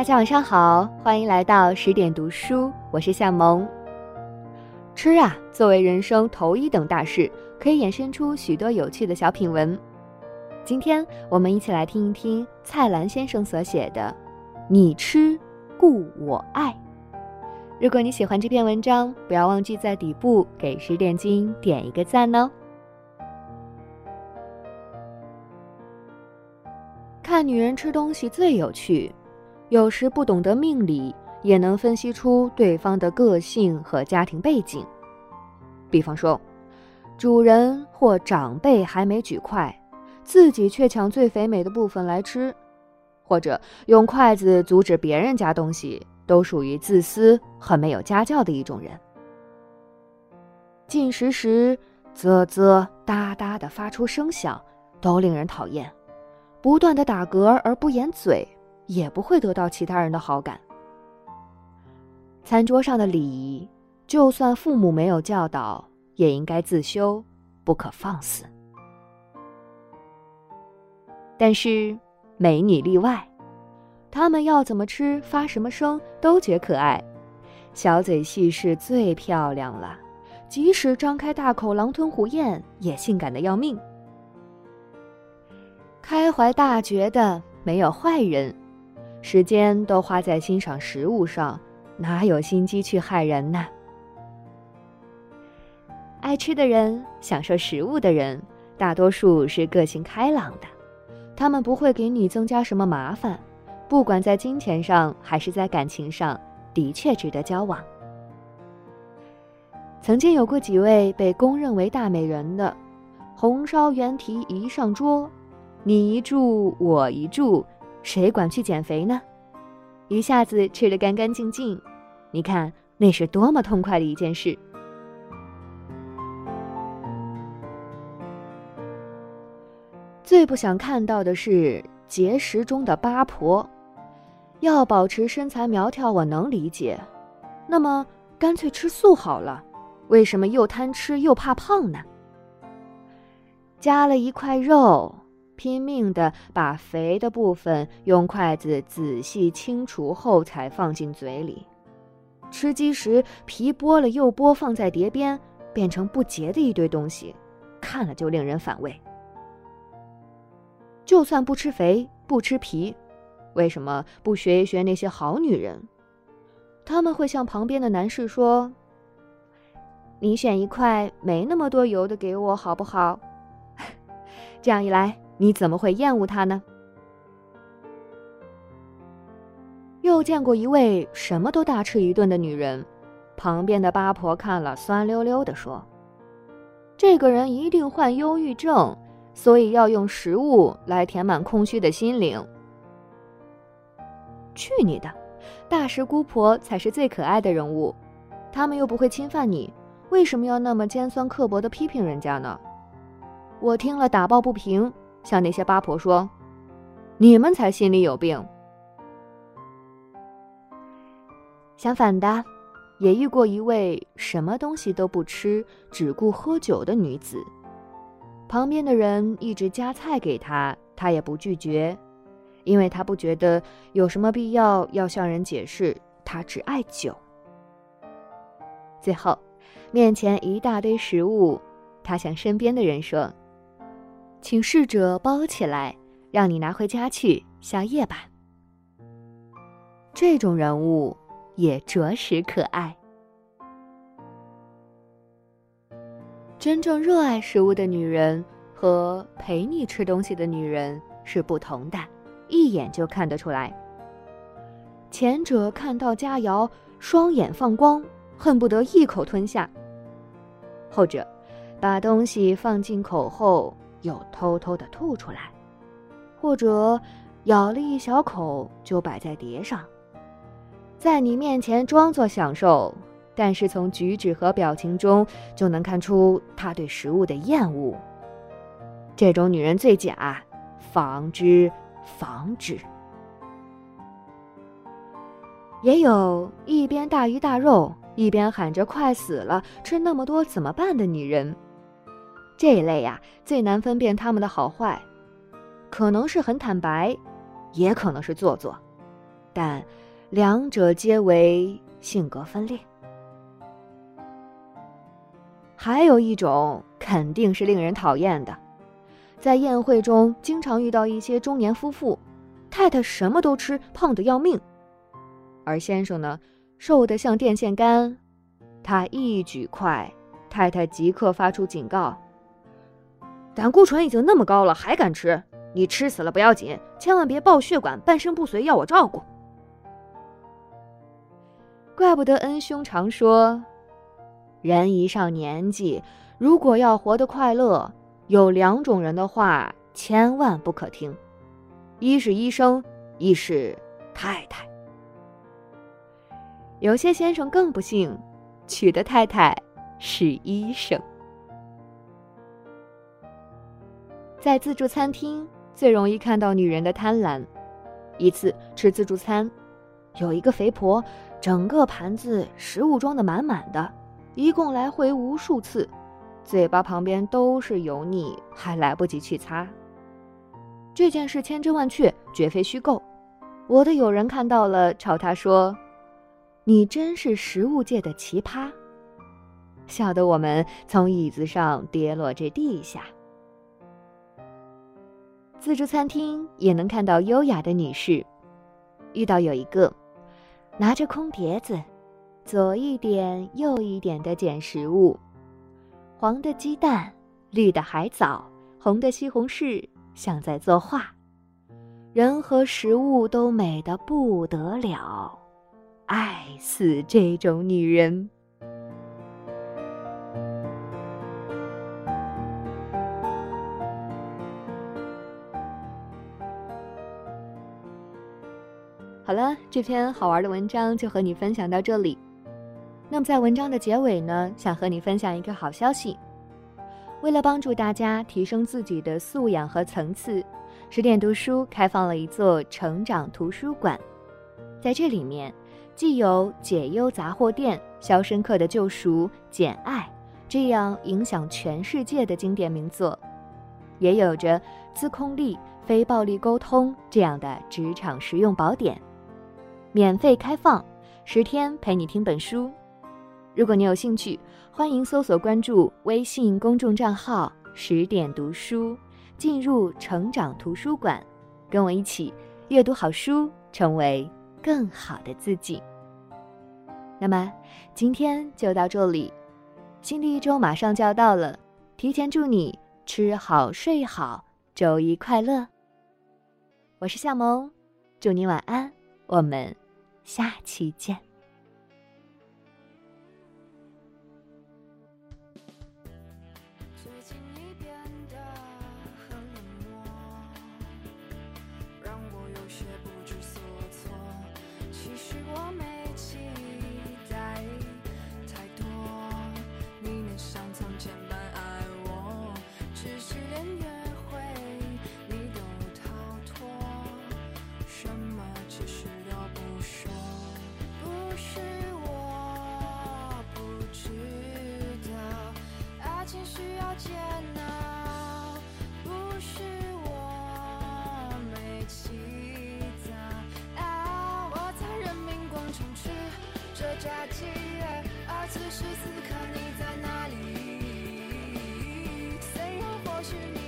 大家晚上好，欢迎来到十点读书，我是夏萌。吃啊，作为人生头一等大事，可以衍生出许多有趣的小品文。今天我们一起来听一听蔡澜先生所写的《你吃，故我爱》。如果你喜欢这篇文章，不要忘记在底部给十点君点一个赞哦。看女人吃东西最有趣。有时不懂得命理，也能分析出对方的个性和家庭背景。比方说，主人或长辈还没举筷，自己却抢最肥美的部分来吃，或者用筷子阻止别人夹东西，都属于自私和没有家教的一种人。进食时啧啧哒哒的发出声响，都令人讨厌；不断的打嗝而不掩嘴。也不会得到其他人的好感。餐桌上的礼仪，就算父母没有教导，也应该自修，不可放肆。但是美女例外，她们要怎么吃、发什么声都觉可爱，小嘴细是最漂亮了，即使张开大口狼吞虎咽，也性感的要命。开怀大觉的没有坏人。时间都花在欣赏食物上，哪有心机去害人呢？爱吃的人，享受食物的人，大多数是个性开朗的，他们不会给你增加什么麻烦，不管在金钱上还是在感情上，的确值得交往。曾经有过几位被公认为大美人的，红烧原蹄一上桌，你一注我一注。谁管去减肥呢？一下子吃得干干净净，你看那是多么痛快的一件事。最不想看到的是节食中的八婆，要保持身材苗条，我能理解，那么干脆吃素好了。为什么又贪吃又怕胖呢？加了一块肉。拼命的把肥的部分用筷子仔细清除后才放进嘴里，吃鸡时皮剥了又剥，放在碟边，变成不洁的一堆东西，看了就令人反胃。就算不吃肥不吃皮，为什么不学一学那些好女人？他们会向旁边的男士说：“你选一块没那么多油的给我好不好？” 这样一来。你怎么会厌恶他呢？又见过一位什么都大吃一顿的女人，旁边的八婆看了酸溜溜的说：“这个人一定患忧郁症，所以要用食物来填满空虚的心灵。”去你的！大食姑婆才是最可爱的人物，他们又不会侵犯你，为什么要那么尖酸刻薄的批评人家呢？我听了打抱不平。向那些八婆说：“你们才心里有病。”相反的，也遇过一位什么东西都不吃、只顾喝酒的女子。旁边的人一直夹菜给她，她也不拒绝，因为她不觉得有什么必要要向人解释她只爱酒。最后，面前一大堆食物，她向身边的人说。请侍者包起来，让你拿回家去宵夜吧。这种人物也着实可爱。真正热爱食物的女人和陪你吃东西的女人是不同的，一眼就看得出来。前者看到佳肴，双眼放光，恨不得一口吞下；后者，把东西放进口后。又偷偷的吐出来，或者咬了一小口就摆在碟上，在你面前装作享受，但是从举止和表情中就能看出他对食物的厌恶。这种女人最假，防之防之。也有一边大鱼大肉，一边喊着“快死了，吃那么多怎么办”的女人。这一类呀，最难分辨他们的好坏，可能是很坦白，也可能是做作。但两者皆为性格分裂。还有一种肯定是令人讨厌的，在宴会中经常遇到一些中年夫妇，太太什么都吃，胖得要命，而先生呢，瘦得像电线杆。他一举筷，太太即刻发出警告：“胆固醇已经那么高了，还敢吃？你吃死了不要紧，千万别爆血管、半身不遂，要我照顾。”怪不得恩兄常说。人一上年纪，如果要活得快乐，有两种人的话千万不可听：一是医生，一是太太。有些先生更不幸，娶的太太是医生。在自助餐厅最容易看到女人的贪婪。一次吃自助餐，有一个肥婆，整个盘子食物装的满满的。一共来回无数次，嘴巴旁边都是油腻，还来不及去擦。这件事千真万确，绝非虚构。我的友人看到了，朝他说：“你真是食物界的奇葩。”笑得我们从椅子上跌落这地下。自助餐厅也能看到优雅的女士，遇到有一个拿着空碟子。左一点，右一点的捡食物，黄的鸡蛋，绿的海藻，红的西红柿，像在作画。人和食物都美得不得了，爱死这种女人。这篇好玩的文章就和你分享到这里。那么在文章的结尾呢，想和你分享一个好消息。为了帮助大家提升自己的素养和层次，十点读书开放了一座成长图书馆。在这里面，既有《解忧杂货店》《肖申克的救赎》《简爱》这样影响全世界的经典名作，也有着《自控力》《非暴力沟通》这样的职场实用宝典。免费开放，十天陪你听本书。如果你有兴趣，欢迎搜索关注微信公众账号“十点读书”，进入成长图书馆，跟我一起阅读好书，成为更好的自己。那么今天就到这里，新的一周马上就要到了，提前祝你吃好睡好，周一快乐。我是夏萌，祝你晚安，我们下期见。煎熬不是我没记得啊我在人民广场吃着炸鸡而此时此刻你在哪里？虽然或许你